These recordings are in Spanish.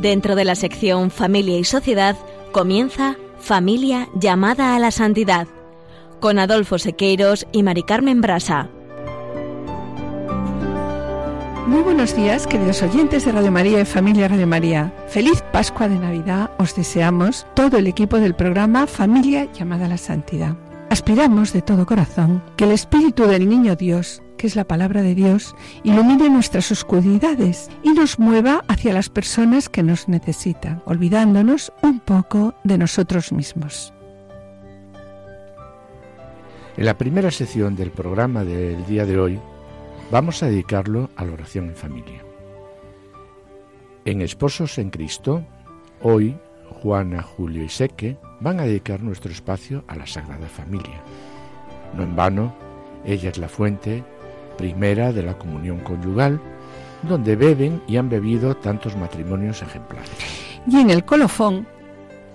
Dentro de la sección Familia y Sociedad comienza Familia llamada a la santidad con Adolfo Sequeiros y Mari Carmen Brasa. Muy buenos días, queridos oyentes de Radio María y Familia Radio María. Feliz Pascua de Navidad os deseamos todo el equipo del programa Familia llamada a la Santidad. Aspiramos de todo corazón que el Espíritu del Niño Dios, que es la palabra de Dios, ilumine nuestras oscuridades y nos mueva hacia las personas que nos necesitan, olvidándonos un poco de nosotros mismos. En la primera sección del programa del día de hoy vamos a dedicarlo a la oración en familia. En Esposos en Cristo, hoy Juana, Julio y Seque van a dedicar nuestro espacio a la Sagrada Familia. No en vano, ella es la fuente primera de la comunión conyugal, donde beben y han bebido tantos matrimonios ejemplares. Y en el colofón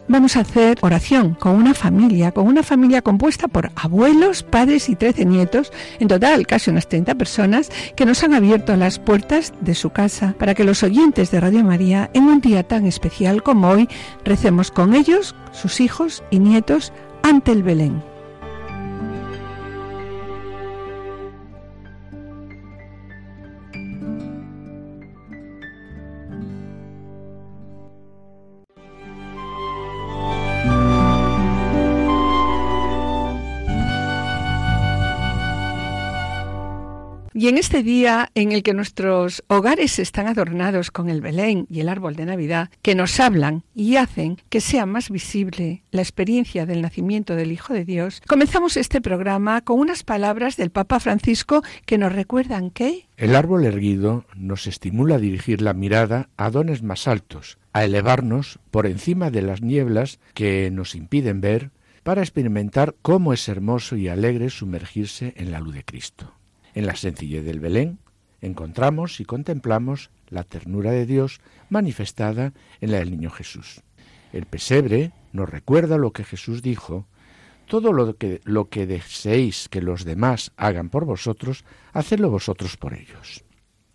vamos a hacer oración con una familia, con una familia compuesta por abuelos, padres y 13 nietos, en total casi unas 30 personas, que nos han abierto las puertas de su casa para que los oyentes de Radio María, en un día tan especial como hoy, recemos con ellos, sus hijos y nietos, ante el Belén. Y en este día en el que nuestros hogares están adornados con el Belén y el árbol de Navidad, que nos hablan y hacen que sea más visible la experiencia del nacimiento del Hijo de Dios, comenzamos este programa con unas palabras del Papa Francisco que nos recuerdan que... El árbol erguido nos estimula a dirigir la mirada a dones más altos, a elevarnos por encima de las nieblas que nos impiden ver, para experimentar cómo es hermoso y alegre sumergirse en la luz de Cristo. En la sencillez del Belén encontramos y contemplamos la ternura de Dios manifestada en la del niño Jesús. El pesebre nos recuerda lo que Jesús dijo, todo lo que, lo que deseéis que los demás hagan por vosotros, hacedlo vosotros por ellos.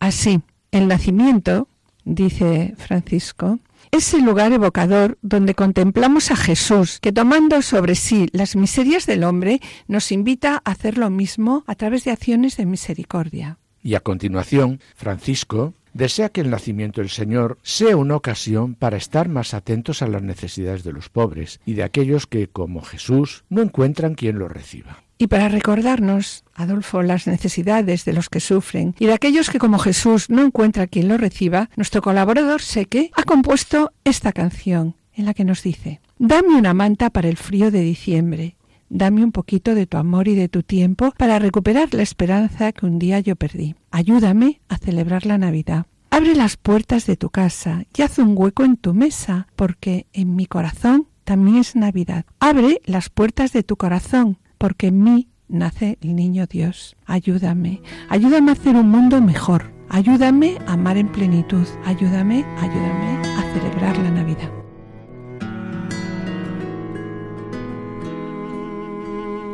Así, el nacimiento, dice Francisco, es el lugar evocador donde contemplamos a Jesús, que tomando sobre sí las miserias del hombre, nos invita a hacer lo mismo a través de acciones de misericordia. Y a continuación, Francisco desea que el nacimiento del Señor sea una ocasión para estar más atentos a las necesidades de los pobres y de aquellos que, como Jesús, no encuentran quien los reciba. Y para recordarnos, Adolfo, las necesidades de los que sufren y de aquellos que como Jesús no encuentra quien lo reciba, nuestro colaborador Seque ha compuesto esta canción en la que nos dice, Dame una manta para el frío de diciembre, dame un poquito de tu amor y de tu tiempo para recuperar la esperanza que un día yo perdí. Ayúdame a celebrar la Navidad. Abre las puertas de tu casa y haz un hueco en tu mesa, porque en mi corazón también es Navidad. Abre las puertas de tu corazón porque en mí nace el niño Dios. Ayúdame, ayúdame a hacer un mundo mejor. Ayúdame a amar en plenitud. Ayúdame, ayúdame a celebrar la Navidad.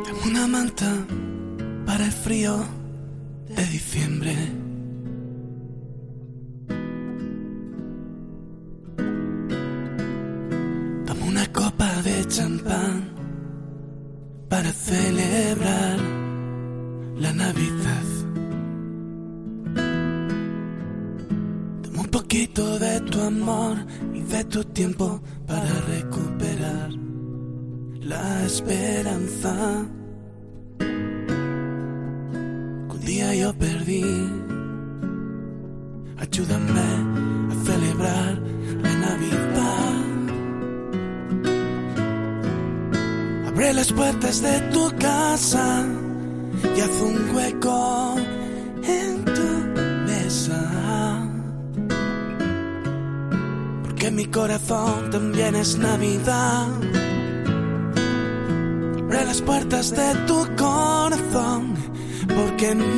Tengo una manta para el frío de diciembre. Dame una copa de champán para celebrar la Navidad. Dame un poquito de tu amor y de tu tiempo para recuperar la esperanza un día yo perdí. Ayúdame a celebrar la Navidad. Abre las puertas de tu casa y haz un hueco en tu mesa. Porque mi corazón también es Navidad. Abre las puertas de tu corazón, porque en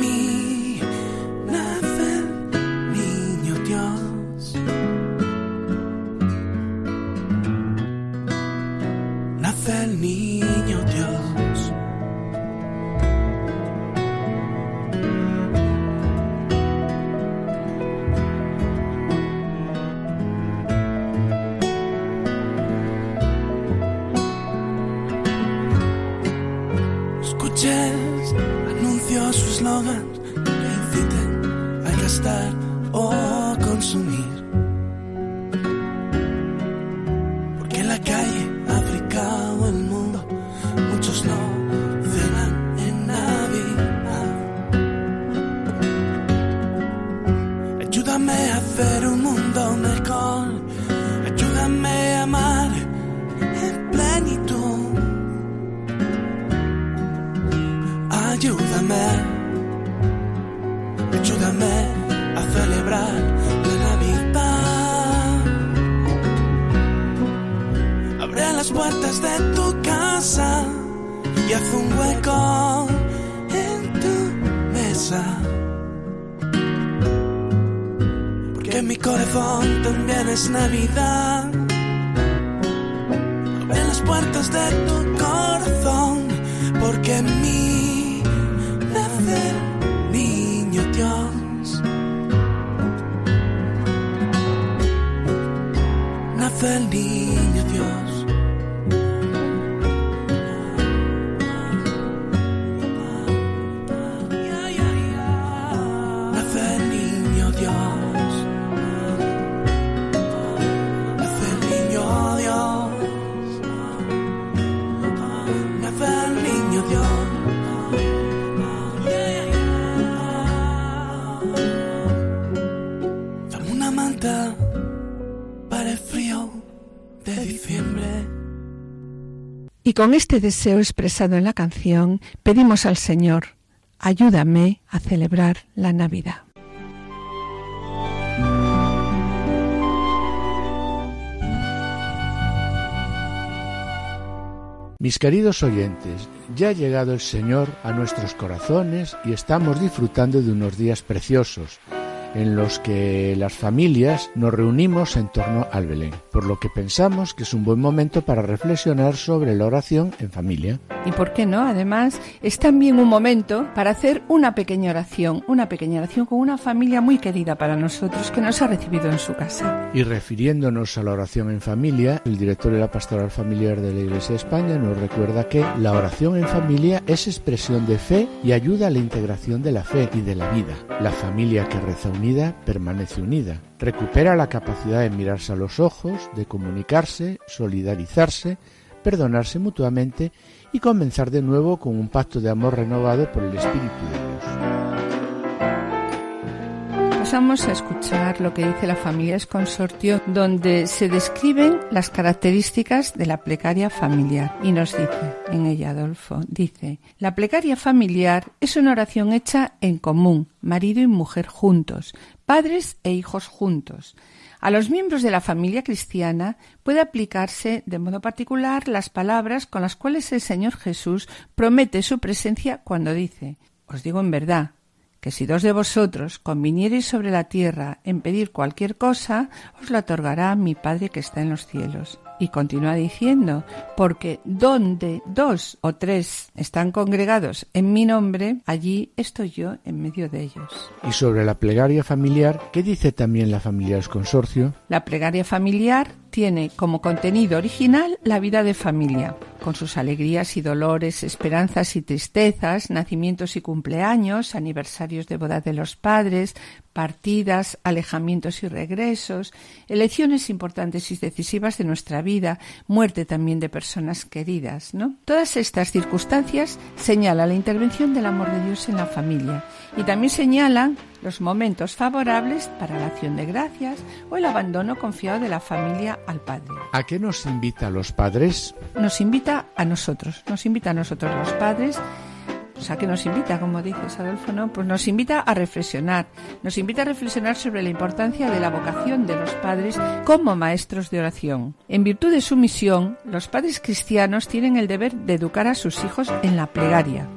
con este deseo expresado en la canción, pedimos al Señor, ayúdame a celebrar la Navidad. Mis queridos oyentes, ya ha llegado el Señor a nuestros corazones y estamos disfrutando de unos días preciosos en los que las familias nos reunimos en torno al Belén, por lo que pensamos que es un buen momento para reflexionar sobre la oración en familia. ¿Y por qué no? Además, es también un momento para hacer una pequeña oración, una pequeña oración con una familia muy querida para nosotros que nos ha recibido en su casa. Y refiriéndonos a la oración en familia, el director de la Pastoral Familiar de la Iglesia de España nos recuerda que la oración en familia es expresión de fe y ayuda a la integración de la fe y de la vida. La familia que reza unida permanece unida. Recupera la capacidad de mirarse a los ojos, de comunicarse, solidarizarse, perdonarse mutuamente y comenzar de nuevo con un pacto de amor renovado por el Espíritu de Dios. Pasamos a escuchar lo que dice la familia es consortio, donde se describen las características de la plegaria familiar. Y nos dice, en ella Adolfo, dice, la plegaria familiar es una oración hecha en común, marido y mujer juntos, padres e hijos juntos. A los miembros de la familia cristiana puede aplicarse de modo particular las palabras con las cuales el Señor Jesús promete su presencia cuando dice, os digo en verdad, que si dos de vosotros conviniereis sobre la tierra en pedir cualquier cosa, os la otorgará mi Padre que está en los cielos. Y continúa diciendo, porque donde dos o tres están congregados en mi nombre, allí estoy yo en medio de ellos. Y sobre la plegaria familiar, ¿qué dice también la familia consorcio? La plegaria familiar tiene como contenido original la vida de familia, con sus alegrías y dolores, esperanzas y tristezas, nacimientos y cumpleaños, aniversarios de boda de los padres, partidas, alejamientos y regresos, elecciones importantes y decisivas de nuestra vida, muerte también de personas queridas, ¿no? Todas estas circunstancias señalan la intervención del amor de Dios en la familia y también señalan los momentos favorables para la acción de gracias o el abandono confiado de la familia al padre. ¿A qué nos invita a los padres? Nos invita a nosotros, nos invita a nosotros los padres o sea, que nos invita, como dices, Adolfo, ¿no? Pues nos invita a reflexionar, nos invita a reflexionar sobre la importancia de la vocación de los padres como maestros de oración. En virtud de su misión, los padres cristianos tienen el deber de educar a sus hijos en la plegaria,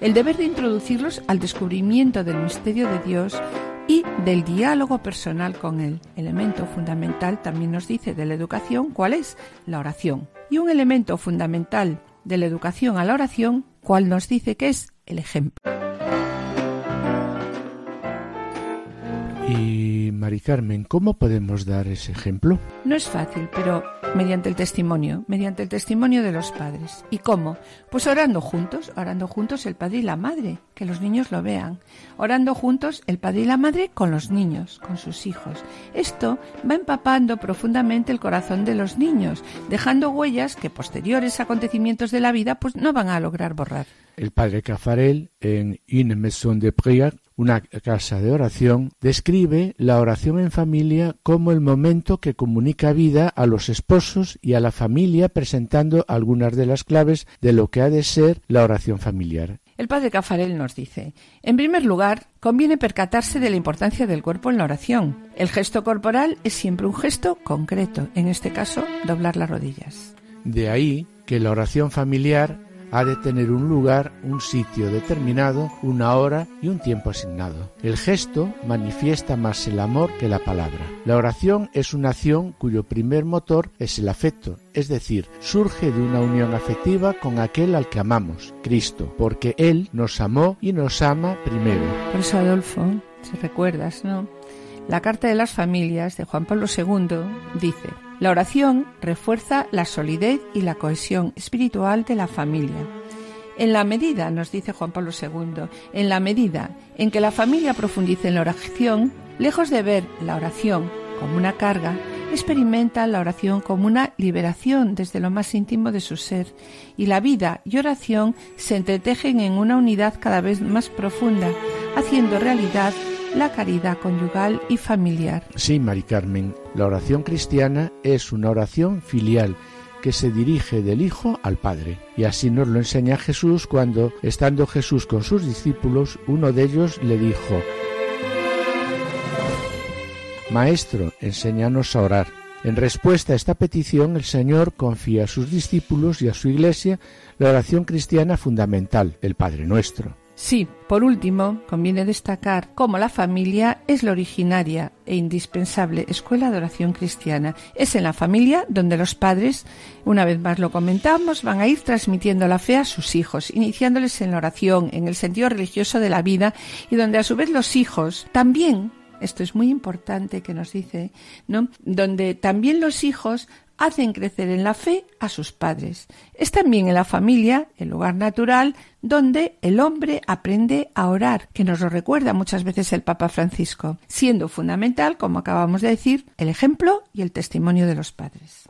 el deber de introducirlos al descubrimiento del misterio de Dios y del diálogo personal con Él. Elemento fundamental también nos dice de la educación cuál es la oración. Y un elemento fundamental de la educación a la oración, cual nos dice que es el ejemplo. Y Mari Carmen, ¿cómo podemos dar ese ejemplo? No es fácil, pero mediante el testimonio, mediante el testimonio de los padres. ¿Y cómo? Pues orando juntos, orando juntos el padre y la madre, que los niños lo vean. Orando juntos el padre y la madre con los niños, con sus hijos. Esto va empapando profundamente el corazón de los niños, dejando huellas que posteriores acontecimientos de la vida pues no van a lograr borrar. El padre Cafarel, en Une Maison de Prière, una casa de oración, describe la oración en familia como el momento que comunica vida a los esposos y a la familia presentando algunas de las claves de lo que ha de ser la oración familiar. El padre Cafarel nos dice, en primer lugar, conviene percatarse de la importancia del cuerpo en la oración. El gesto corporal es siempre un gesto concreto, en este caso, doblar las rodillas. De ahí que la oración familiar ha de tener un lugar, un sitio determinado, una hora y un tiempo asignado. El gesto manifiesta más el amor que la palabra. La oración es una acción cuyo primer motor es el afecto, es decir, surge de una unión afectiva con aquel al que amamos, Cristo, porque Él nos amó y nos ama primero. Por eso, Adolfo, si recuerdas, ¿no? La Carta de las Familias de Juan Pablo II dice, la oración refuerza la solidez y la cohesión espiritual de la familia. En la medida, nos dice Juan Pablo II, en la medida en que la familia profundice en la oración, lejos de ver la oración como una carga, experimenta la oración como una liberación desde lo más íntimo de su ser, y la vida y oración se entretejen en una unidad cada vez más profunda, haciendo realidad la caridad conyugal y familiar. Sí, Mari Carmen, la oración cristiana es una oración filial que se dirige del Hijo al Padre. Y así nos lo enseña Jesús cuando, estando Jesús con sus discípulos, uno de ellos le dijo, Maestro, enséñanos a orar. En respuesta a esta petición, el Señor confía a sus discípulos y a su Iglesia la oración cristiana fundamental, el Padre Nuestro. Sí, por último, conviene destacar cómo la familia es la originaria e indispensable escuela de oración cristiana. Es en la familia donde los padres, una vez más lo comentamos, van a ir transmitiendo la fe a sus hijos, iniciándoles en la oración, en el sentido religioso de la vida, y donde a su vez los hijos también esto es muy importante que nos dice, ¿no? Donde también los hijos hacen crecer en la fe a sus padres. Es también en la familia el lugar natural donde el hombre aprende a orar, que nos lo recuerda muchas veces el Papa Francisco, siendo fundamental, como acabamos de decir, el ejemplo y el testimonio de los padres.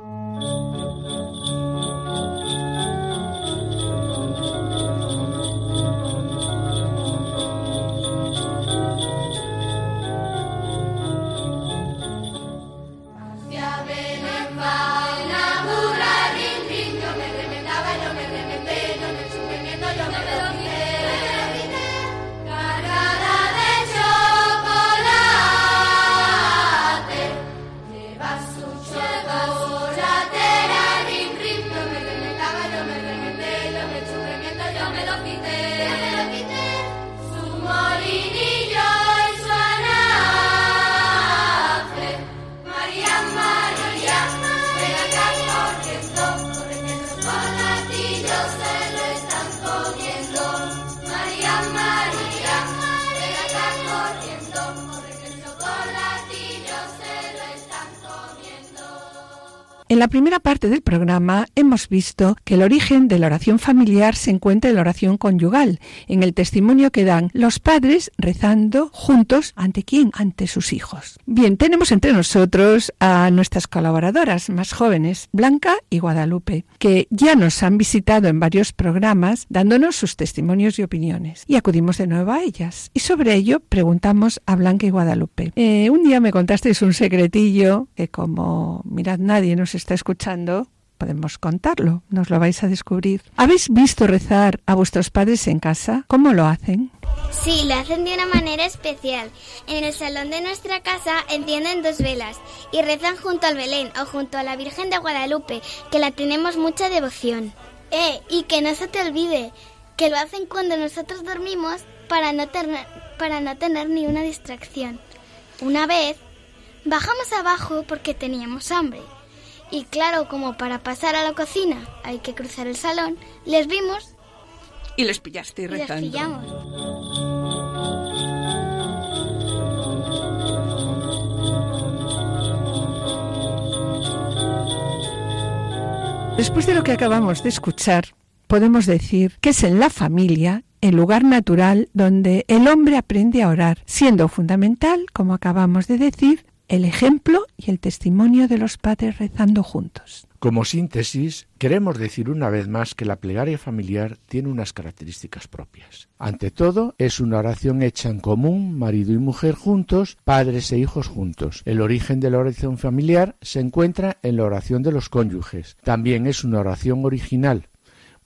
En la primera parte del programa hemos visto que el origen de la oración familiar se encuentra en la oración conyugal, en el testimonio que dan los padres rezando juntos ante quién, ante sus hijos. Bien, tenemos entre nosotros a nuestras colaboradoras más jóvenes, Blanca y Guadalupe, que ya nos han visitado en varios programas dándonos sus testimonios y opiniones. Y acudimos de nuevo a ellas. Y sobre ello preguntamos a Blanca y Guadalupe. Eh, un día me contasteis un secretillo que como mirad nadie nos está escuchando, podemos contarlo, nos lo vais a descubrir. ¿Habéis visto rezar a vuestros padres en casa? ¿Cómo lo hacen? Sí, lo hacen de una manera especial. En el salón de nuestra casa encienden dos velas y rezan junto al Belén o junto a la Virgen de Guadalupe, que la tenemos mucha devoción. Eh, y que no se te olvide, que lo hacen cuando nosotros dormimos para no, tener, para no tener ni una distracción. Una vez, bajamos abajo porque teníamos hambre y claro, como para pasar a la cocina hay que cruzar el salón, les vimos. Y les pillaste y rezando. Les pillamos. Después de lo que acabamos de escuchar, podemos decir que es en la familia el lugar natural donde el hombre aprende a orar, siendo fundamental, como acabamos de decir, el ejemplo y el testimonio de los padres rezando juntos. Como síntesis, queremos decir una vez más que la plegaria familiar tiene unas características propias. Ante todo, es una oración hecha en común, marido y mujer juntos, padres e hijos juntos. El origen de la oración familiar se encuentra en la oración de los cónyuges. También es una oración original,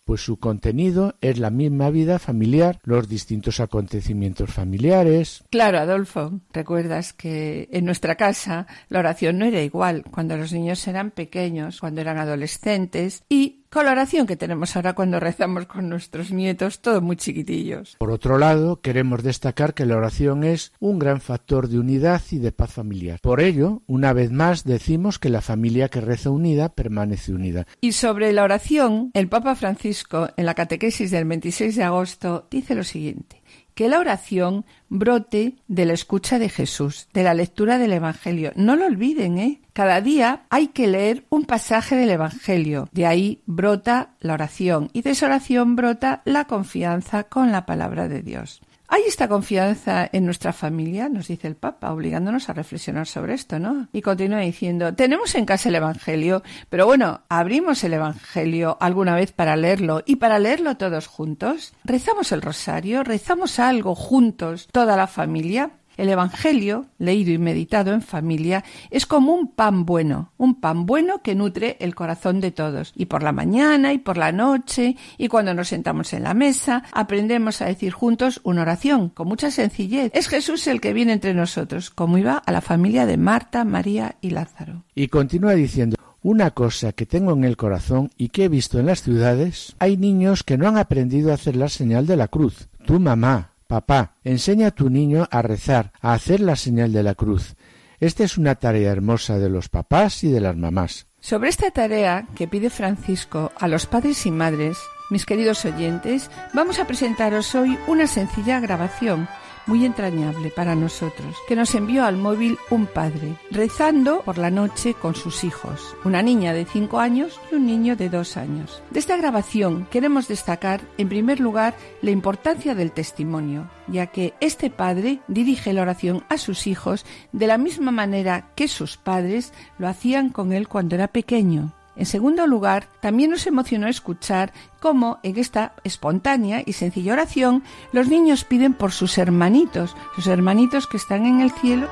pues su contenido es la misma vida familiar, los distintos acontecimientos familiares. Claro, Adolfo, recuerdas que en nuestra casa la oración no era igual cuando los niños eran pequeños, cuando eran adolescentes y coloración que tenemos ahora cuando rezamos con nuestros nietos, todos muy chiquitillos. Por otro lado, queremos destacar que la oración es un gran factor de unidad y de paz familiar. Por ello, una vez más decimos que la familia que reza unida permanece unida. Y sobre la oración, el Papa Francisco, en la catequesis del 26 de agosto, dice lo siguiente que la oración brote de la escucha de Jesús, de la lectura del Evangelio. No lo olviden, ¿eh? Cada día hay que leer un pasaje del Evangelio. De ahí brota la oración y de esa oración brota la confianza con la palabra de Dios. ¿Hay esta confianza en nuestra familia? Nos dice el Papa, obligándonos a reflexionar sobre esto, ¿no? Y continúa diciendo, tenemos en casa el Evangelio, pero bueno, abrimos el Evangelio alguna vez para leerlo y para leerlo todos juntos. Rezamos el rosario, rezamos algo juntos, toda la familia. El Evangelio, leído y meditado en familia, es como un pan bueno, un pan bueno que nutre el corazón de todos. Y por la mañana y por la noche y cuando nos sentamos en la mesa, aprendemos a decir juntos una oración con mucha sencillez. Es Jesús el que viene entre nosotros, como iba a la familia de Marta, María y Lázaro. Y continúa diciendo, una cosa que tengo en el corazón y que he visto en las ciudades, hay niños que no han aprendido a hacer la señal de la cruz. Tu mamá, Papá, enseña a tu niño a rezar, a hacer la señal de la cruz. Esta es una tarea hermosa de los papás y de las mamás. Sobre esta tarea que pide Francisco a los padres y madres, mis queridos oyentes, vamos a presentaros hoy una sencilla grabación muy entrañable para nosotros, que nos envió al móvil un padre, rezando por la noche con sus hijos, una niña de 5 años y un niño de 2 años. De esta grabación queremos destacar, en primer lugar, la importancia del testimonio, ya que este padre dirige la oración a sus hijos de la misma manera que sus padres lo hacían con él cuando era pequeño. En segundo lugar, también nos emocionó escuchar cómo en esta espontánea y sencilla oración los niños piden por sus hermanitos, sus hermanitos que están en el cielo.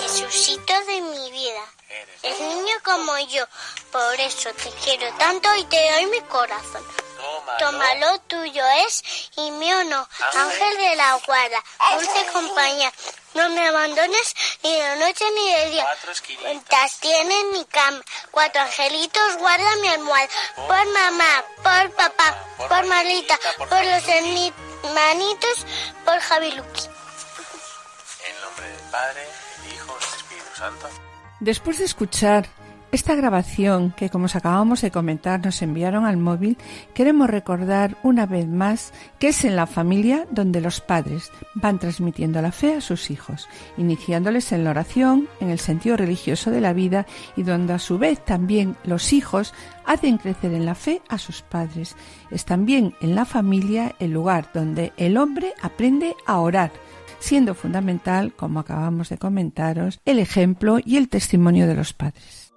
Jesucito de mi vida. Es niño como yo, por eso te quiero tanto y te doy mi corazón. Tómalo, tuyo es y mío no. Ángel de la guarda, dulce compañía. No me abandones ni de noche ni de día. Cuentas tiene mi cama. Cuatro angelitos guarda mi almohada. Por mamá, por papá, por Marlita, por los hermanitos, por Javiluki. En nombre del Padre, del Hijo y del Espíritu Santo. Después de escuchar esta grabación que, como os acabamos de comentar, nos enviaron al móvil, queremos recordar una vez más que es en la familia donde los padres van transmitiendo la fe a sus hijos, iniciándoles en la oración, en el sentido religioso de la vida y donde a su vez también los hijos hacen crecer en la fe a sus padres. Es también en la familia el lugar donde el hombre aprende a orar siendo fundamental, como acabamos de comentaros, el ejemplo y el testimonio de los padres.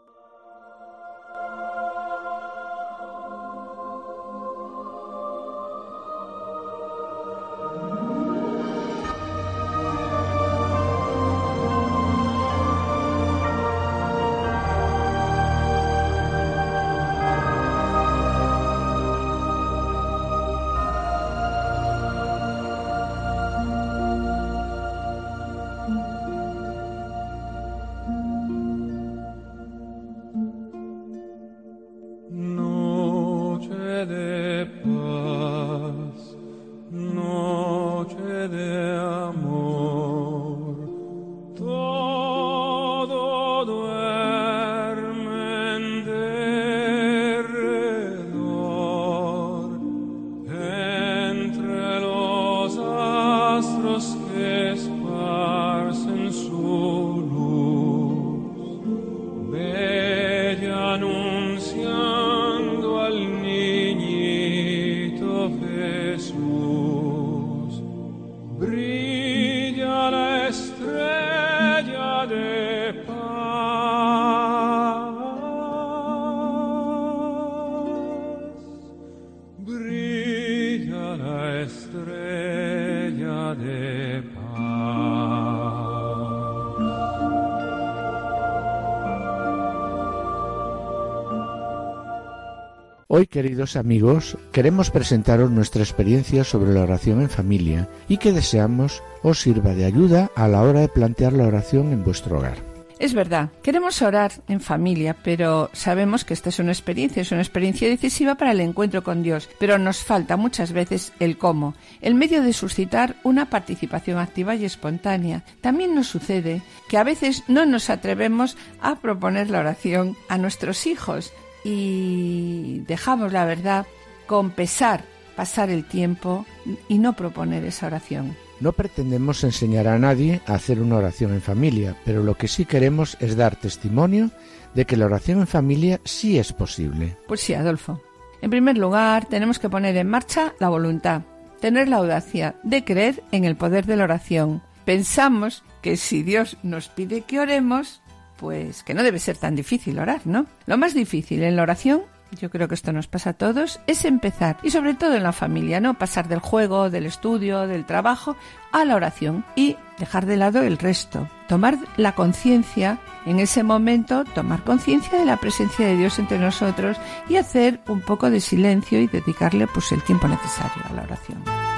Hoy, queridos amigos, queremos presentaros nuestra experiencia sobre la oración en familia y que deseamos os sirva de ayuda a la hora de plantear la oración en vuestro hogar. Es verdad, queremos orar en familia, pero sabemos que esta es una experiencia, es una experiencia decisiva para el encuentro con Dios, pero nos falta muchas veces el cómo, el medio de suscitar una participación activa y espontánea. También nos sucede que a veces no nos atrevemos a proponer la oración a nuestros hijos y dejamos la verdad con pesar pasar el tiempo y no proponer esa oración. No pretendemos enseñar a nadie a hacer una oración en familia, pero lo que sí queremos es dar testimonio de que la oración en familia sí es posible. Pues sí, Adolfo. En primer lugar, tenemos que poner en marcha la voluntad, tener la audacia de creer en el poder de la oración. Pensamos que si Dios nos pide que oremos, pues que no debe ser tan difícil orar, ¿no? Lo más difícil en la oración yo creo que esto nos pasa a todos, es empezar, y sobre todo en la familia, ¿no? Pasar del juego, del estudio, del trabajo, a la oración y dejar de lado el resto. Tomar la conciencia, en ese momento, tomar conciencia de la presencia de Dios entre nosotros y hacer un poco de silencio y dedicarle pues el tiempo necesario a la oración.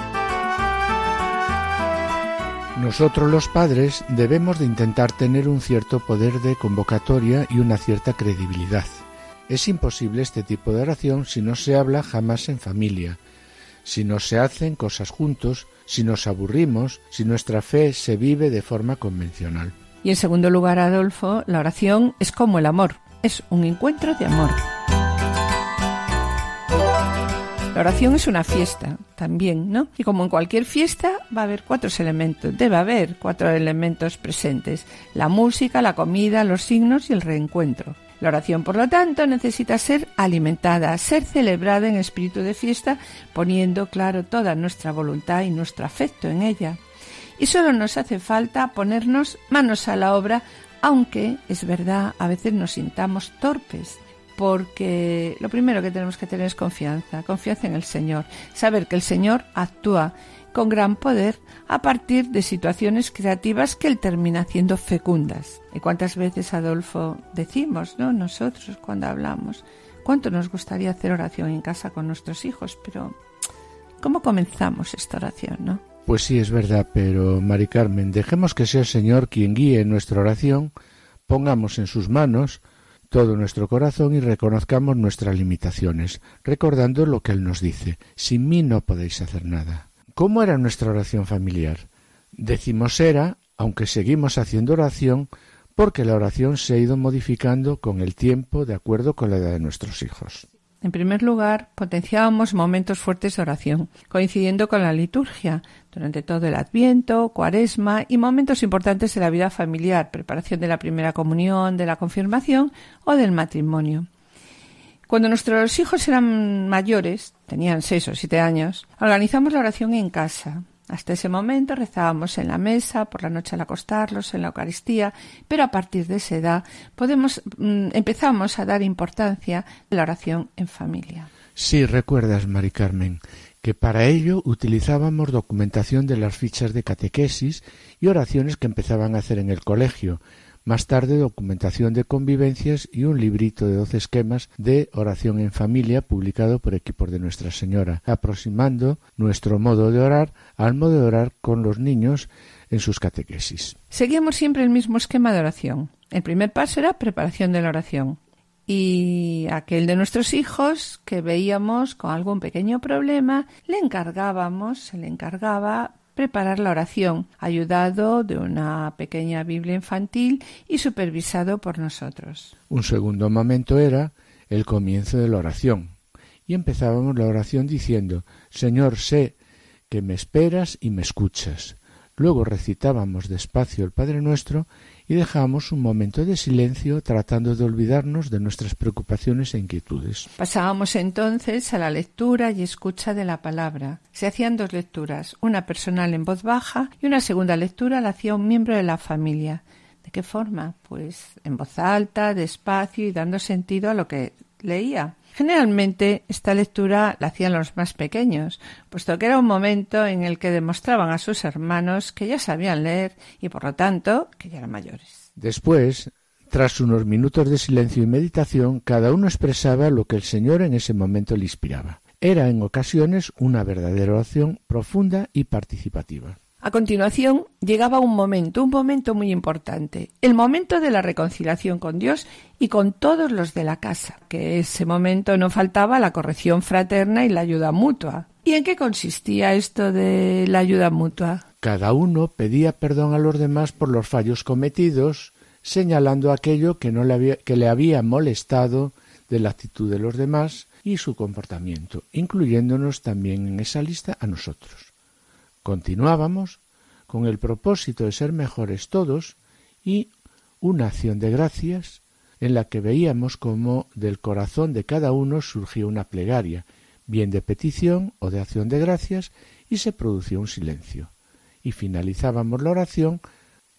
Nosotros los padres debemos de intentar tener un cierto poder de convocatoria y una cierta credibilidad. Es imposible este tipo de oración si no se habla jamás en familia, si no se hacen cosas juntos, si nos aburrimos, si nuestra fe se vive de forma convencional. Y en segundo lugar, Adolfo, la oración es como el amor, es un encuentro de amor. La oración es una fiesta también, ¿no? Y como en cualquier fiesta va a haber cuatro elementos, debe haber cuatro elementos presentes, la música, la comida, los signos y el reencuentro. La oración, por lo tanto, necesita ser alimentada, ser celebrada en espíritu de fiesta, poniendo claro toda nuestra voluntad y nuestro afecto en ella. Y solo nos hace falta ponernos manos a la obra, aunque es verdad, a veces nos sintamos torpes, porque lo primero que tenemos que tener es confianza, confianza en el Señor, saber que el Señor actúa con gran poder a partir de situaciones creativas que él termina haciendo fecundas. ¿Y cuántas veces, Adolfo, decimos, ¿no? Nosotros cuando hablamos, cuánto nos gustaría hacer oración en casa con nuestros hijos, pero ¿cómo comenzamos esta oración, no? Pues sí, es verdad, pero Mari Carmen, dejemos que sea el Señor quien guíe nuestra oración, pongamos en sus manos todo nuestro corazón y reconozcamos nuestras limitaciones, recordando lo que Él nos dice, sin mí no podéis hacer nada. ¿Cómo era nuestra oración familiar? Decimos era, aunque seguimos haciendo oración, porque la oración se ha ido modificando con el tiempo de acuerdo con la edad de nuestros hijos. En primer lugar, potenciábamos momentos fuertes de oración, coincidiendo con la liturgia, durante todo el Adviento, Cuaresma y momentos importantes de la vida familiar, preparación de la primera comunión, de la confirmación o del matrimonio. Cuando nuestros hijos eran mayores, tenían seis o siete años, organizamos la oración en casa. Hasta ese momento rezábamos en la mesa, por la noche al acostarlos, en la Eucaristía, pero a partir de esa edad podemos, mm, empezamos a dar importancia a la oración en familia. Sí, recuerdas, Mari Carmen, que para ello utilizábamos documentación de las fichas de catequesis y oraciones que empezaban a hacer en el colegio, más tarde documentación de convivencias y un librito de doce esquemas de oración en familia publicado por equipos de Nuestra Señora, aproximando nuestro modo de orar al modo de orar con los niños en sus catequesis. Seguíamos siempre el mismo esquema de oración. El primer paso era preparación de la oración. Y aquel de nuestros hijos que veíamos con algún pequeño problema, le encargábamos, se le encargaba preparar la oración, ayudado de una pequeña Biblia infantil y supervisado por nosotros. Un segundo momento era el comienzo de la oración. Y empezábamos la oración diciendo Señor, sé que me esperas y me escuchas. Luego recitábamos despacio el Padre Nuestro y dejamos un momento de silencio tratando de olvidarnos de nuestras preocupaciones e inquietudes. Pasábamos entonces a la lectura y escucha de la palabra. Se hacían dos lecturas, una personal en voz baja y una segunda lectura la hacía un miembro de la familia. ¿De qué forma? Pues en voz alta, despacio y dando sentido a lo que leía. Generalmente esta lectura la hacían los más pequeños, puesto que era un momento en el que demostraban a sus hermanos que ya sabían leer y por lo tanto que ya eran mayores. Después Tras unos minutos de silencio y meditación, cada uno expresaba lo que el Señor en ese momento le inspiraba. Era en ocasiones una verdadera oración profunda y participativa. A continuación llegaba un momento, un momento muy importante, el momento de la reconciliación con Dios y con todos los de la casa, que ese momento no faltaba la corrección fraterna y la ayuda mutua. ¿Y en qué consistía esto de la ayuda mutua? Cada uno pedía perdón a los demás por los fallos cometidos, señalando aquello que, no le había, que le había molestado de la actitud de los demás y su comportamiento, incluyéndonos también en esa lista a nosotros. Continuábamos con el propósito de ser mejores todos y una acción de gracias en la que veíamos cómo del corazón de cada uno surgía una plegaria, bien de petición o de acción de gracias, y se producía un silencio. Y finalizábamos la oración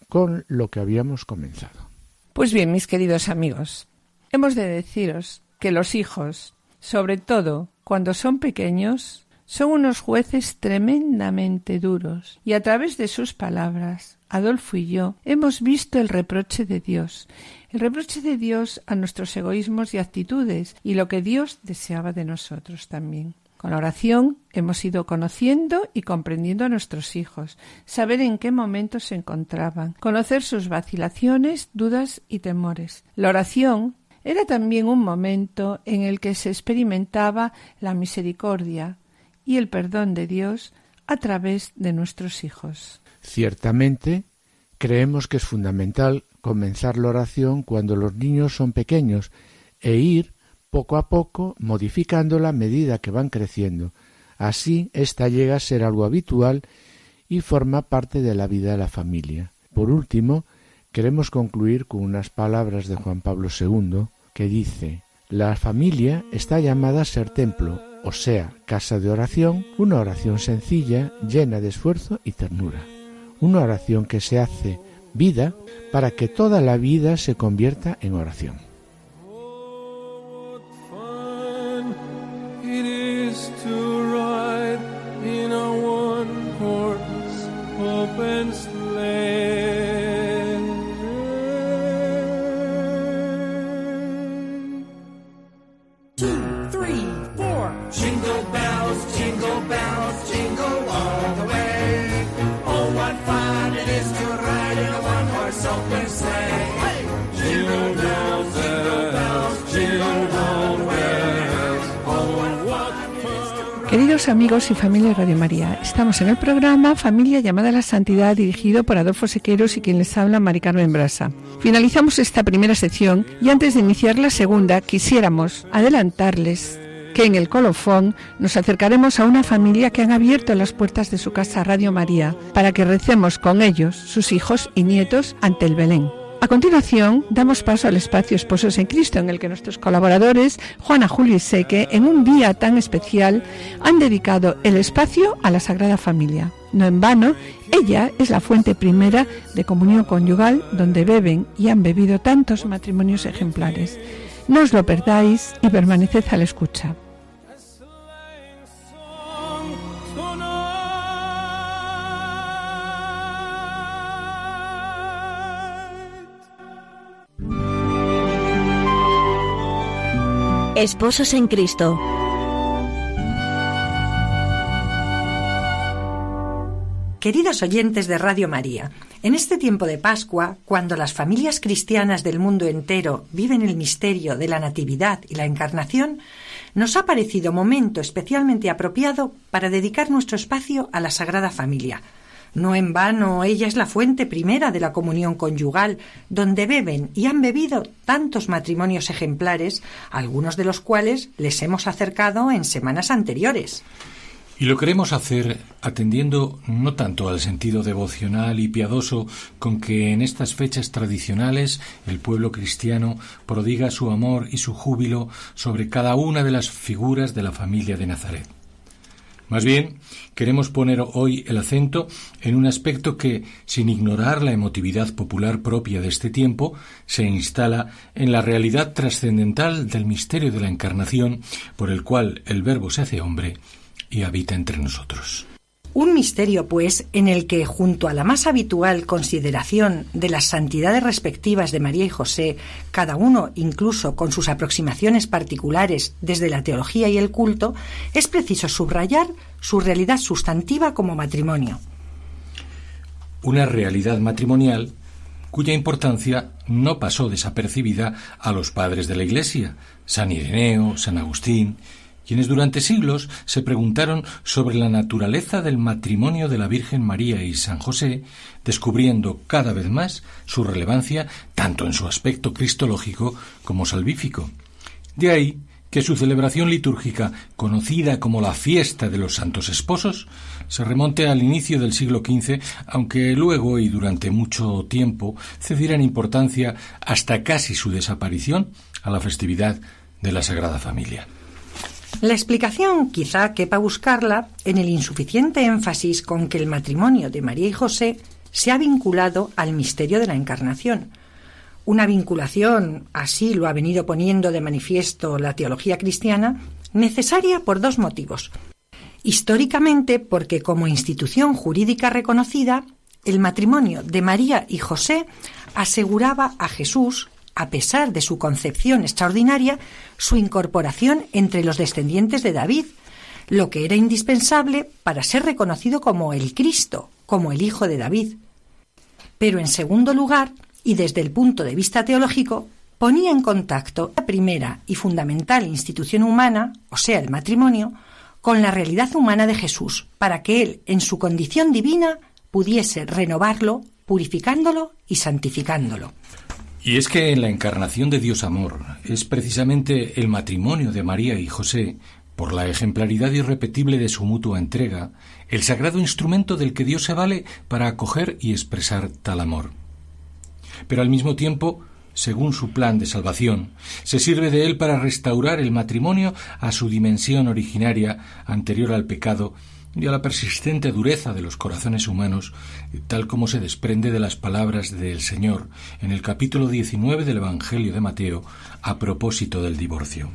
con lo que habíamos comenzado. Pues bien, mis queridos amigos, hemos de deciros que los hijos, sobre todo cuando son pequeños, son unos jueces tremendamente duros, y a través de sus palabras, Adolfo y yo hemos visto el reproche de Dios, el reproche de Dios a nuestros egoísmos y actitudes, y lo que Dios deseaba de nosotros también. Con oración hemos ido conociendo y comprendiendo a nuestros hijos, saber en qué momentos se encontraban, conocer sus vacilaciones, dudas y temores. La oración era también un momento en el que se experimentaba la misericordia, y el perdón de Dios a través de nuestros hijos. Ciertamente, creemos que es fundamental comenzar la oración cuando los niños son pequeños e ir poco a poco modificándola a medida que van creciendo. Así, ésta llega a ser algo habitual y forma parte de la vida de la familia. Por último, queremos concluir con unas palabras de Juan Pablo II que dice La familia está llamada a ser templo, o sea, casa de oración, una oración sencilla, llena de esfuerzo y ternura. Una oración que se hace vida para que toda la vida se convierta en oración. Amigos y familia de Radio María, estamos en el programa Familia llamada a la Santidad dirigido por Adolfo Sequeros y quien les habla Mari Carmen Brasa. Finalizamos esta primera sección y antes de iniciar la segunda quisiéramos adelantarles que en el colofón nos acercaremos a una familia que han abierto las puertas de su casa Radio María para que recemos con ellos, sus hijos y nietos, ante el Belén. A continuación, damos paso al espacio Esposos en Cristo, en el que nuestros colaboradores, Juana, Julio y Seque, en un día tan especial, han dedicado el espacio a la Sagrada Familia. No en vano, ella es la fuente primera de comunión conyugal donde beben y han bebido tantos matrimonios ejemplares. No os lo perdáis y permaneced a la escucha. Esposos en Cristo. Queridos oyentes de Radio María, en este tiempo de Pascua, cuando las familias cristianas del mundo entero viven el misterio de la Natividad y la Encarnación, nos ha parecido momento especialmente apropiado para dedicar nuestro espacio a la Sagrada Familia, no en vano ella es la fuente primera de la comunión conyugal, donde beben y han bebido tantos matrimonios ejemplares, algunos de los cuales les hemos acercado en semanas anteriores. Y lo queremos hacer atendiendo no tanto al sentido devocional y piadoso con que en estas fechas tradicionales el pueblo cristiano prodiga su amor y su júbilo sobre cada una de las figuras de la familia de Nazaret. Más bien, queremos poner hoy el acento en un aspecto que, sin ignorar la emotividad popular propia de este tiempo, se instala en la realidad trascendental del misterio de la Encarnación por el cual el Verbo se hace hombre y habita entre nosotros. Un misterio, pues, en el que, junto a la más habitual consideración de las santidades respectivas de María y José, cada uno incluso con sus aproximaciones particulares desde la teología y el culto, es preciso subrayar su realidad sustantiva como matrimonio. Una realidad matrimonial cuya importancia no pasó desapercibida a los padres de la Iglesia, San Ireneo, San Agustín, quienes durante siglos se preguntaron sobre la naturaleza del matrimonio de la Virgen María y San José, descubriendo cada vez más su relevancia tanto en su aspecto cristológico como salvífico. De ahí que su celebración litúrgica, conocida como la fiesta de los santos esposos, se remonte al inicio del siglo XV, aunque luego y durante mucho tiempo cediera en importancia hasta casi su desaparición a la festividad de la Sagrada Familia. La explicación quizá quepa buscarla en el insuficiente énfasis con que el matrimonio de María y José se ha vinculado al misterio de la Encarnación. Una vinculación, así lo ha venido poniendo de manifiesto la teología cristiana, necesaria por dos motivos. Históricamente, porque como institución jurídica reconocida, el matrimonio de María y José aseguraba a Jesús a pesar de su concepción extraordinaria, su incorporación entre los descendientes de David, lo que era indispensable para ser reconocido como el Cristo, como el Hijo de David. Pero en segundo lugar, y desde el punto de vista teológico, ponía en contacto la primera y fundamental institución humana, o sea, el matrimonio, con la realidad humana de Jesús, para que él, en su condición divina, pudiese renovarlo, purificándolo y santificándolo. Y es que en la encarnación de Dios amor es precisamente el matrimonio de María y José, por la ejemplaridad irrepetible de su mutua entrega, el sagrado instrumento del que Dios se vale para acoger y expresar tal amor. Pero al mismo tiempo, según su plan de salvación, se sirve de él para restaurar el matrimonio a su dimensión originaria anterior al pecado y a la persistente dureza de los corazones humanos, tal como se desprende de las palabras del Señor en el capítulo 19 del Evangelio de Mateo a propósito del divorcio.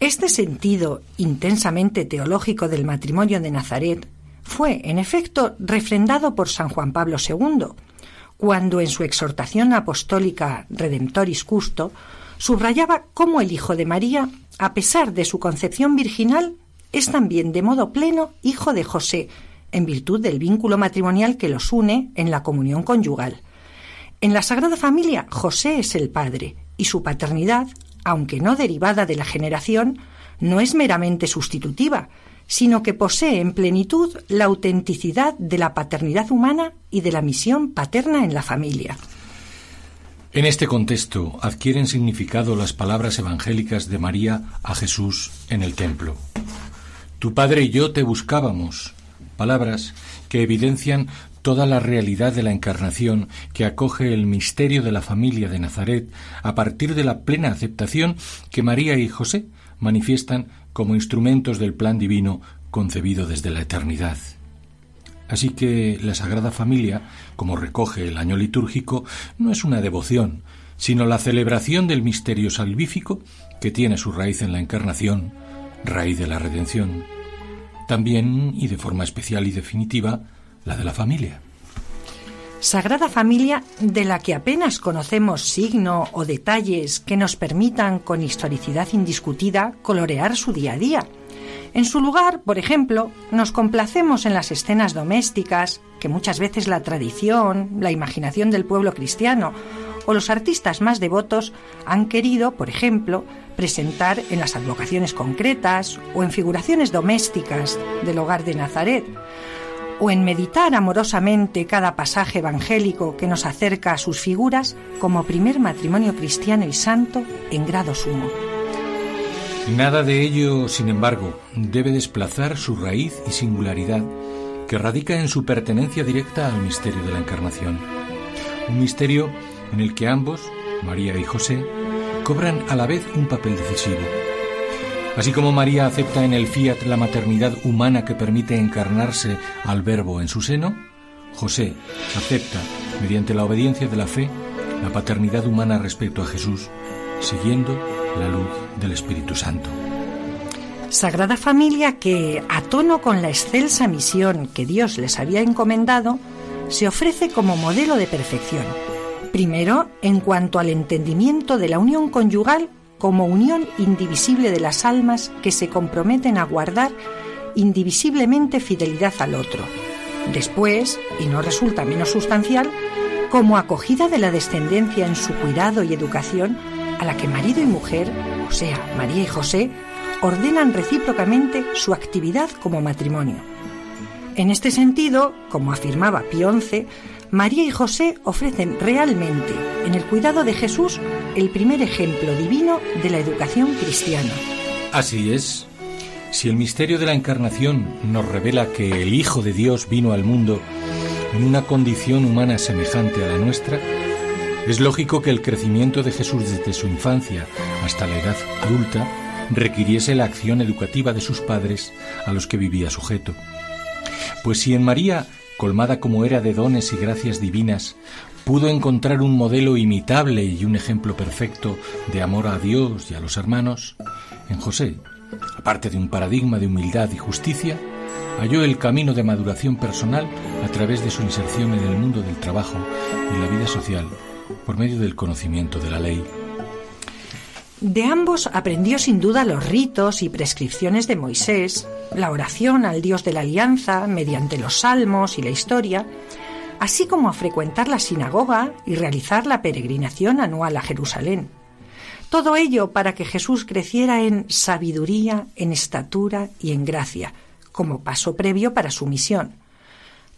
Este sentido intensamente teológico del matrimonio de Nazaret fue, en efecto, refrendado por San Juan Pablo II, cuando en su exhortación apostólica Redemptoris Custo subrayaba cómo el Hijo de María, a pesar de su concepción virginal, es también de modo pleno hijo de José, en virtud del vínculo matrimonial que los une en la comunión conyugal. En la Sagrada Familia, José es el padre, y su paternidad, aunque no derivada de la generación, no es meramente sustitutiva, sino que posee en plenitud la autenticidad de la paternidad humana y de la misión paterna en la familia. En este contexto adquieren significado las palabras evangélicas de María a Jesús en el templo. Tu padre y yo te buscábamos. Palabras que evidencian toda la realidad de la encarnación que acoge el misterio de la familia de Nazaret a partir de la plena aceptación que María y José manifiestan como instrumentos del plan divino concebido desde la eternidad. Así que la Sagrada Familia, como recoge el año litúrgico, no es una devoción, sino la celebración del misterio salvífico que tiene su raíz en la encarnación, raíz de la redención. También, y de forma especial y definitiva, la de la familia. Sagrada Familia de la que apenas conocemos signo o detalles que nos permitan con historicidad indiscutida colorear su día a día. En su lugar, por ejemplo, nos complacemos en las escenas domésticas que muchas veces la tradición, la imaginación del pueblo cristiano o los artistas más devotos han querido, por ejemplo, presentar en las advocaciones concretas o en figuraciones domésticas del hogar de Nazaret, o en meditar amorosamente cada pasaje evangélico que nos acerca a sus figuras como primer matrimonio cristiano y santo en grado sumo. Nada de ello, sin embargo, debe desplazar su raíz y singularidad que radica en su pertenencia directa al misterio de la Encarnación. Un misterio en el que ambos, María y José, cobran a la vez un papel decisivo. Así como María acepta en el fiat la maternidad humana que permite encarnarse al Verbo en su seno, José acepta, mediante la obediencia de la fe, la paternidad humana respecto a Jesús, siguiendo la luz del Espíritu Santo. Sagrada Familia que, a tono con la excelsa misión que Dios les había encomendado, se ofrece como modelo de perfección. Primero, en cuanto al entendimiento de la unión conyugal como unión indivisible de las almas que se comprometen a guardar indivisiblemente fidelidad al otro. Después, y no resulta menos sustancial, como acogida de la descendencia en su cuidado y educación a la que marido y mujer, o sea, María y José, ordenan recíprocamente su actividad como matrimonio. En este sentido, como afirmaba Pío XI, María y José ofrecen realmente, en el cuidado de Jesús, el primer ejemplo divino de la educación cristiana. Así es. Si el misterio de la encarnación nos revela que el Hijo de Dios vino al mundo en una condición humana semejante a la nuestra, es lógico que el crecimiento de Jesús desde su infancia hasta la edad adulta requiriese la acción educativa de sus padres a los que vivía sujeto. Pues si en María, colmada como era de dones y gracias divinas, pudo encontrar un modelo imitable y un ejemplo perfecto de amor a Dios y a los hermanos, en José, aparte de un paradigma de humildad y justicia, halló el camino de maduración personal a través de su inserción en el mundo del trabajo y la vida social por medio del conocimiento de la ley. De ambos aprendió sin duda los ritos y prescripciones de Moisés, la oración al Dios de la Alianza mediante los salmos y la historia, así como a frecuentar la sinagoga y realizar la peregrinación anual a Jerusalén. Todo ello para que Jesús creciera en sabiduría, en estatura y en gracia, como paso previo para su misión.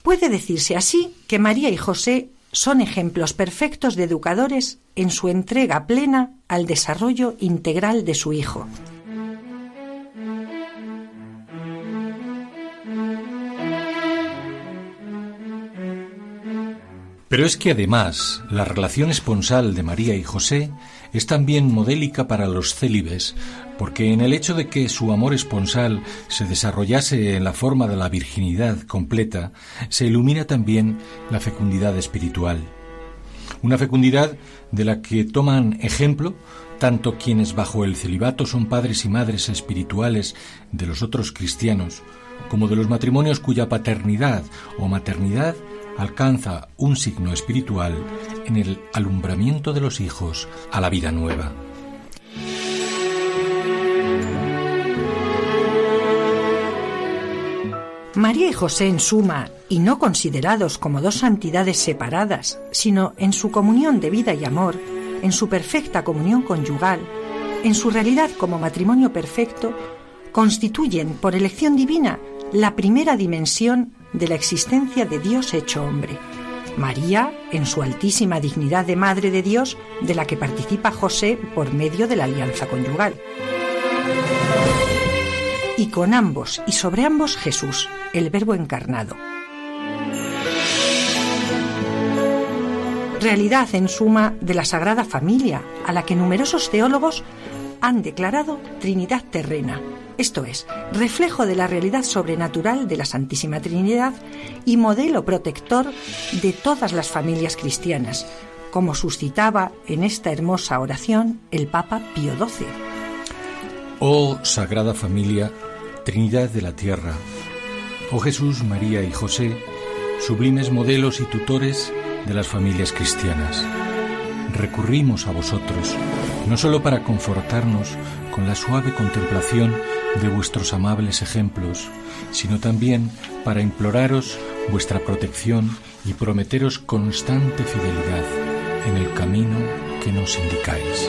Puede decirse así que María y José son ejemplos perfectos de educadores en su entrega plena al desarrollo integral de su hijo. Pero es que además la relación esponsal de María y José es también modélica para los célibes, porque en el hecho de que su amor esponsal se desarrollase en la forma de la virginidad completa, se ilumina también la fecundidad espiritual. Una fecundidad de la que toman ejemplo tanto quienes bajo el celibato son padres y madres espirituales de los otros cristianos, como de los matrimonios cuya paternidad o maternidad alcanza un signo espiritual en el alumbramiento de los hijos a la vida nueva. María y José en suma, y no considerados como dos santidades separadas, sino en su comunión de vida y amor, en su perfecta comunión conyugal, en su realidad como matrimonio perfecto, constituyen, por elección divina, la primera dimensión de la existencia de Dios hecho hombre. María, en su altísima dignidad de Madre de Dios, de la que participa José por medio de la alianza conyugal. Y con ambos y sobre ambos Jesús, el Verbo encarnado. Realidad, en suma, de la Sagrada Familia, a la que numerosos teólogos han declarado Trinidad terrena, esto es, reflejo de la realidad sobrenatural de la Santísima Trinidad y modelo protector de todas las familias cristianas, como suscitaba en esta hermosa oración el Papa Pío XII. Oh Sagrada Familia, Trinidad de la Tierra, oh Jesús, María y José, sublimes modelos y tutores de las familias cristianas. Recurrimos a vosotros, no solo para confortarnos con la suave contemplación de vuestros amables ejemplos, sino también para imploraros vuestra protección y prometeros constante fidelidad en el camino que nos indicáis.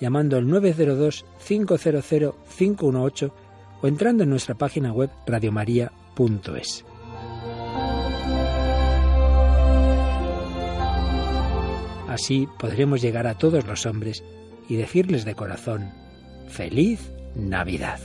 llamando al 902-500-518 o entrando en nuestra página web radiomaria.es. Así podremos llegar a todos los hombres y decirles de corazón, feliz Navidad.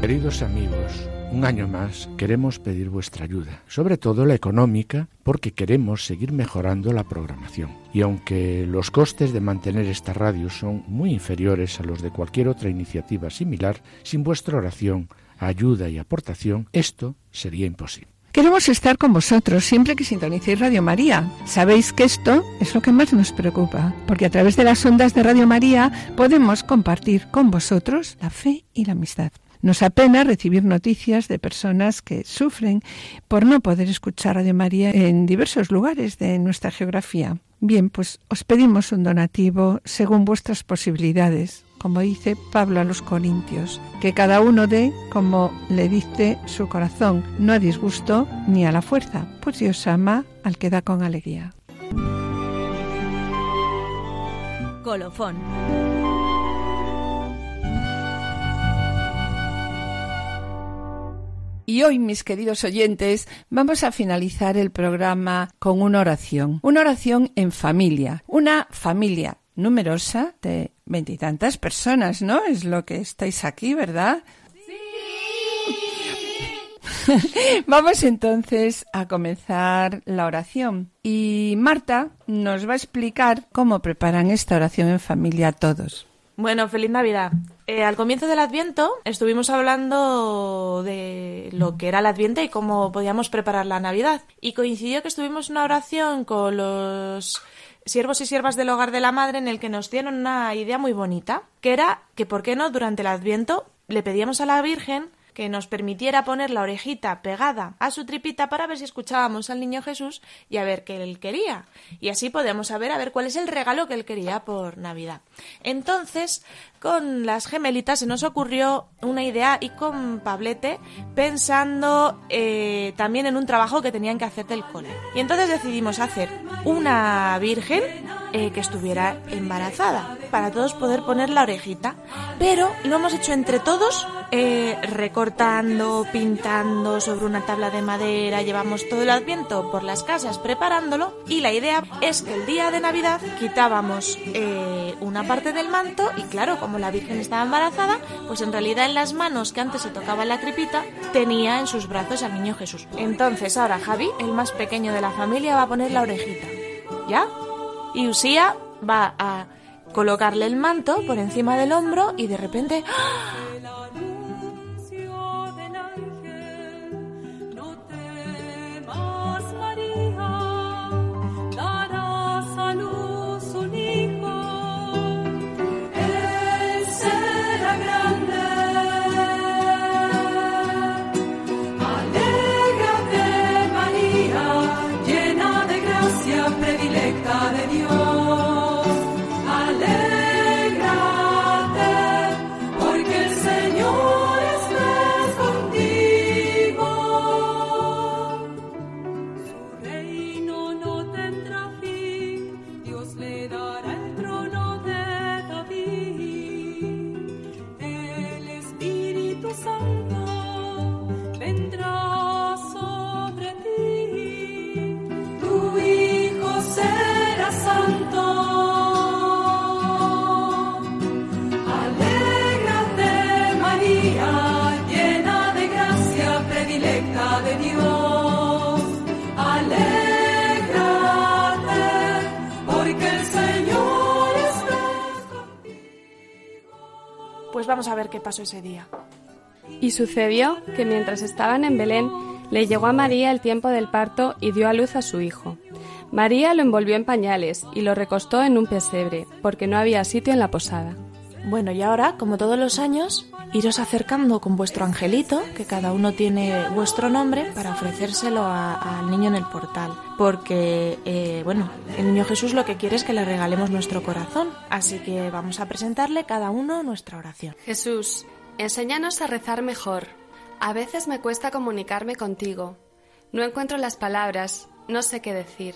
Queridos amigos, un año más queremos pedir vuestra ayuda, sobre todo la económica, porque queremos seguir mejorando la programación. Y aunque los costes de mantener esta radio son muy inferiores a los de cualquier otra iniciativa similar, sin vuestra oración, ayuda y aportación, esto sería imposible. Queremos estar con vosotros siempre que sintonicéis Radio María. Sabéis que esto es lo que más nos preocupa, porque a través de las ondas de Radio María podemos compartir con vosotros la fe y la amistad. Nos apena recibir noticias de personas que sufren por no poder escuchar Radio María en diversos lugares de nuestra geografía. Bien, pues os pedimos un donativo según vuestras posibilidades, como dice Pablo a los Corintios, que cada uno dé como le dice su corazón, no a disgusto ni a la fuerza, pues Dios ama al que da con alegría. Colofón. Y hoy, mis queridos oyentes, vamos a finalizar el programa con una oración. Una oración en familia. Una familia numerosa de veintitantas personas, ¿no? Es lo que estáis aquí, ¿verdad? Vamos entonces a comenzar la oración. Y Marta nos va a explicar cómo preparan esta oración en familia todos. Bueno, feliz Navidad. Eh, al comienzo del Adviento estuvimos hablando de lo que era el Adviento y cómo podíamos preparar la Navidad. Y coincidió que estuvimos una oración con los siervos y siervas del hogar de la madre en el que nos dieron una idea muy bonita, que era que, ¿por qué no? Durante el Adviento le pedíamos a la Virgen que nos permitiera poner la orejita pegada a su tripita para ver si escuchábamos al niño Jesús y a ver qué él quería. Y así podemos saber a ver cuál es el regalo que él quería por Navidad. Entonces, con las gemelitas se nos ocurrió una idea y con Pablete pensando eh, también en un trabajo que tenían que hacer del cole. Y entonces decidimos hacer una virgen eh, que estuviera embarazada para todos poder poner la orejita. Pero lo hemos hecho entre todos eh, recortando, pintando sobre una tabla de madera, llevamos todo el adviento por las casas preparándolo y la idea es que el día de Navidad quitábamos eh, una parte del manto y claro, como la Virgen estaba embarazada, pues en realidad en las manos que antes se tocaba la tripita, tenía en sus brazos al niño Jesús. Entonces ahora Javi, el más pequeño de la familia, va a poner la orejita. ¿Ya? Y Usía va a colocarle el manto por encima del hombro y de repente... ¡ah! Vamos a ver qué pasó ese día. Y sucedió que mientras estaban en Belén, le llegó a María el tiempo del parto y dio a luz a su hijo. María lo envolvió en pañales y lo recostó en un pesebre, porque no había sitio en la posada. Bueno, y ahora, como todos los años, iros acercando con vuestro angelito, que cada uno tiene vuestro nombre, para ofrecérselo al niño en el portal. Porque, eh, bueno, el niño Jesús lo que quiere es que le regalemos nuestro corazón. Así que vamos a presentarle cada uno nuestra oración. Jesús, enséñanos a rezar mejor. A veces me cuesta comunicarme contigo. No encuentro las palabras, no sé qué decir.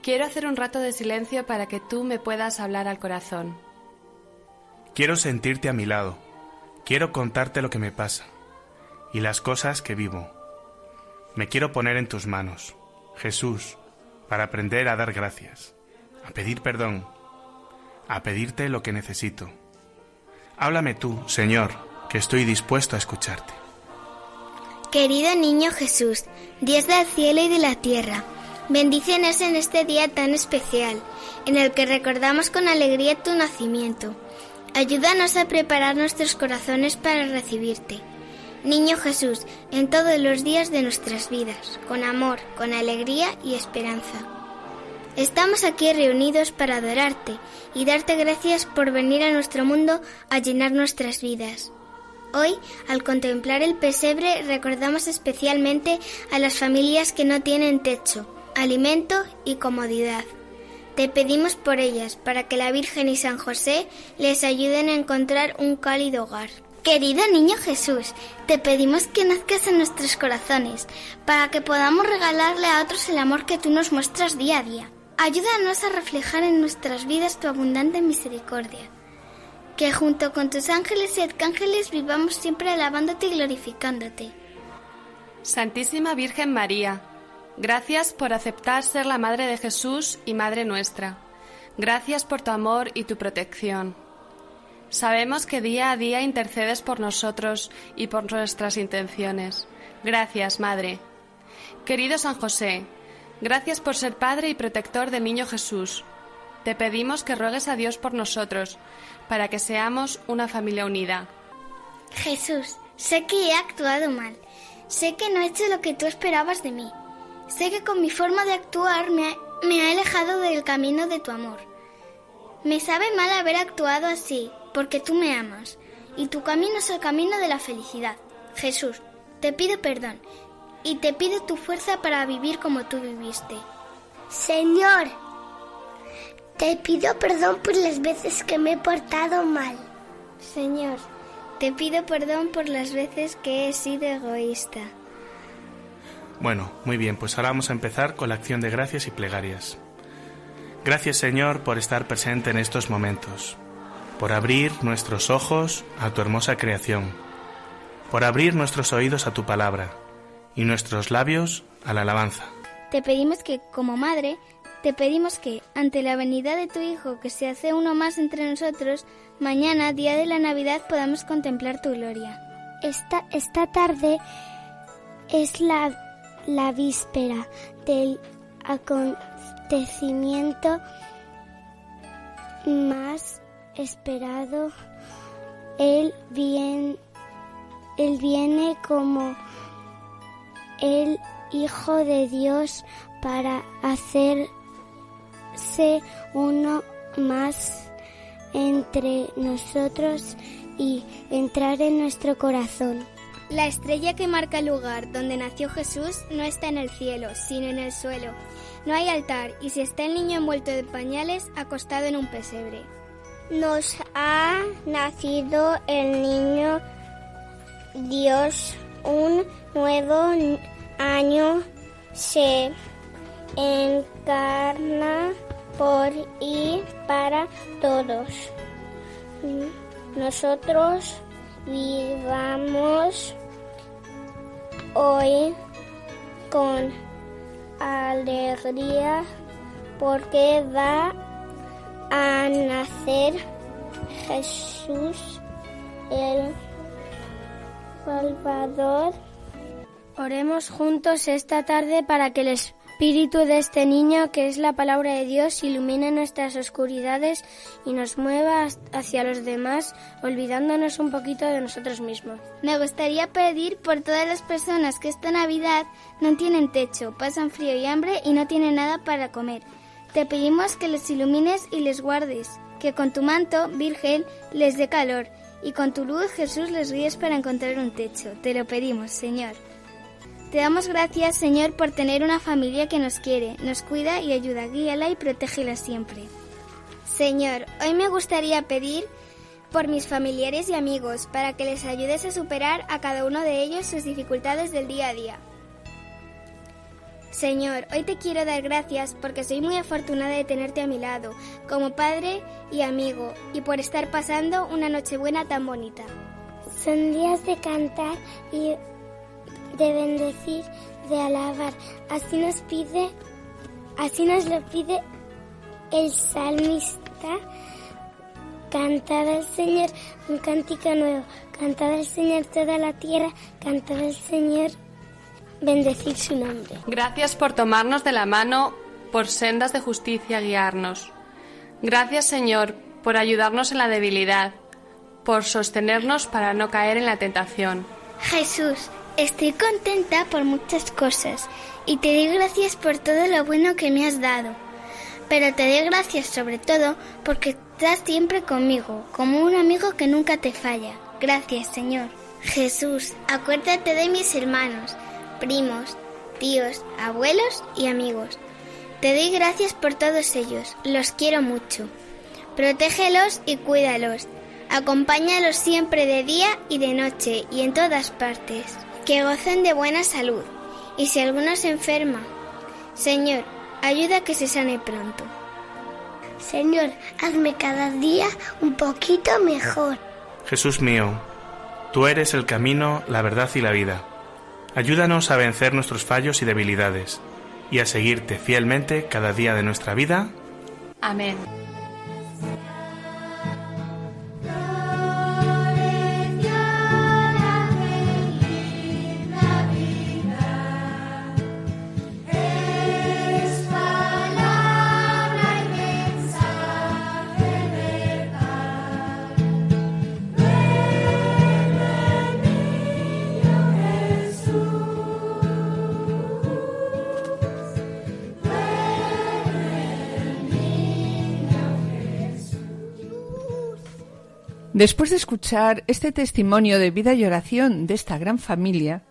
Quiero hacer un rato de silencio para que tú me puedas hablar al corazón. Quiero sentirte a mi lado. Quiero contarte lo que me pasa y las cosas que vivo. Me quiero poner en tus manos, Jesús, para aprender a dar gracias, a pedir perdón, a pedirte lo que necesito. Háblame tú, Señor, que estoy dispuesto a escucharte. Querido niño Jesús, Dios del cielo y de la tierra, bendícenos en este día tan especial, en el que recordamos con alegría tu nacimiento Ayúdanos a preparar nuestros corazones para recibirte. Niño Jesús, en todos los días de nuestras vidas, con amor, con alegría y esperanza. Estamos aquí reunidos para adorarte y darte gracias por venir a nuestro mundo a llenar nuestras vidas. Hoy, al contemplar el pesebre, recordamos especialmente a las familias que no tienen techo, alimento y comodidad. Te pedimos por ellas, para que la Virgen y San José les ayuden a encontrar un cálido hogar. Querido niño Jesús, te pedimos que nazcas en nuestros corazones, para que podamos regalarle a otros el amor que tú nos muestras día a día. Ayúdanos a reflejar en nuestras vidas tu abundante misericordia. Que junto con tus ángeles y arcángeles vivamos siempre alabándote y glorificándote. Santísima Virgen María, Gracias por aceptar ser la Madre de Jesús y Madre nuestra. Gracias por tu amor y tu protección. Sabemos que día a día intercedes por nosotros y por nuestras intenciones. Gracias, Madre. Querido San José, gracias por ser Padre y protector del Niño Jesús. Te pedimos que ruegues a Dios por nosotros, para que seamos una familia unida. Jesús, sé que he actuado mal. Sé que no he hecho lo que tú esperabas de mí Sé que con mi forma de actuar me ha, alejado del camino de tu amor. Me sabe mal haber actuado así, porque tú me amas, y tu camino es el camino de la felicidad. Jesús, te pido perdón, y te pido tu fuerza para vivir como tú viviste. Señor, te pido perdón por las veces que me he portado mal. Señor, te pido perdón por las veces que he sido egoísta. Bueno, muy bien, pues ahora vamos a empezar con la acción de gracias y plegarias. Gracias Señor por estar presente en estos momentos, por abrir nuestros ojos a tu hermosa creación, por abrir nuestros oídos a tu palabra y nuestros labios a la alabanza. Te pedimos que, como madre, te pedimos que, ante la venida de tu Hijo, que se hace uno más entre nosotros, mañana, día de la Navidad, podamos contemplar tu gloria. Esta, esta tarde es la la víspera del acontecimiento más esperado. Él, bien, él viene como el Hijo de Dios para hacerse uno más entre nosotros y entrar en nuestro corazón. La estrella que marca el lugar donde nació Jesús no está en el cielo, sino en el suelo. No hay altar y si está el niño envuelto de pañales, acostado en un pesebre. Nos ha nacido el niño Dios, un nuevo año se encarna por y para todos. Nosotros vivamos hoy con alegría porque va a nacer Jesús el Salvador. Oremos juntos esta tarde para que les Espíritu de este niño, que es la palabra de Dios, ilumine nuestras oscuridades y nos mueva hacia los demás, olvidándonos un poquito de nosotros mismos. Me gustaría pedir por todas las personas que esta Navidad no tienen techo, pasan frío y hambre y no tienen nada para comer. Te pedimos que les ilumines y les guardes, que con tu manto, Virgen, les dé calor y con tu luz Jesús les guíes para encontrar un techo. Te lo pedimos, Señor. Te damos gracias, Señor, por tener una familia que nos quiere, nos cuida y ayuda. Guíala y protégela siempre. Señor, hoy me gustaría pedir por mis familiares y amigos para que les ayudes a superar a cada uno de ellos sus dificultades del día a día. Señor, hoy te quiero dar gracias porque soy muy afortunada de tenerte a mi lado, como padre y amigo, y por estar pasando una Nochebuena tan bonita. Son días de cantar y de bendecir, de alabar. Así nos pide, así nos lo pide el salmista. Cantad al Señor un cántico nuevo, cantad al Señor toda la tierra, cantad al Señor bendecir su nombre. Gracias por tomarnos de la mano, por sendas de justicia guiarnos. Gracias Señor por ayudarnos en la debilidad, por sostenernos para no caer en la tentación. Jesús, estoy contenta por muchas cosas y te doy gracias por todo lo bueno que me has dado. Pero te doy gracias sobre todo porque estás siempre conmigo, como un amigo que nunca te falla. Gracias, Señor. Jesús, acuérdate de mis hermanos primos, tíos, abuelos y amigos. Te doy gracias por todos ellos, los quiero mucho. Protégelos y cuídalos. Acompáñalos siempre de día y de noche y en todas partes. Que gocen de buena salud. Y si alguno se enferma, Señor, ayuda a que se sane pronto. Señor, hazme cada día un poquito mejor. Jesús mío, tú eres el camino, la verdad y la vida. Ayúdanos a vencer nuestros fallos y debilidades y a seguirte fielmente cada día de nuestra vida. Amén. Después de escuchar este testimonio de vida y oración de esta gran familia,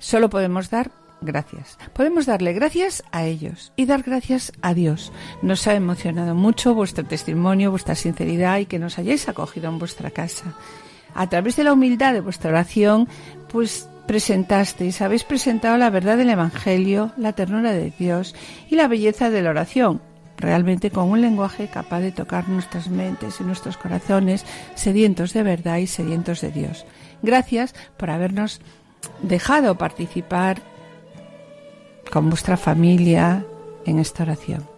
solo podemos dar gracias. Podemos darle gracias a ellos y dar gracias a Dios. Nos ha emocionado mucho vuestro testimonio, vuestra sinceridad y que nos hayáis acogido en vuestra casa. A través de la humildad de vuestra oración, pues presentasteis, habéis presentado la verdad del Evangelio, la ternura de Dios y la belleza de la oración, realmente con un lenguaje capaz de tocar nuestras mentes y nuestros corazones sedientos de verdad y sedientos de Dios. Gracias por habernos dejado participar con vuestra familia en esta oración.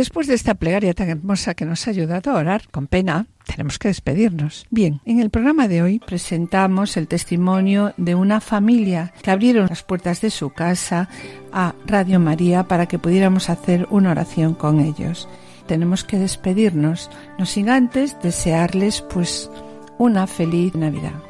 Después de esta plegaria tan hermosa que nos ha ayudado a orar, con pena, tenemos que despedirnos. Bien, en el programa de hoy presentamos el testimonio de una familia que abrieron las puertas de su casa a Radio María para que pudiéramos hacer una oración con ellos. Tenemos que despedirnos, no sin antes desearles pues una feliz Navidad.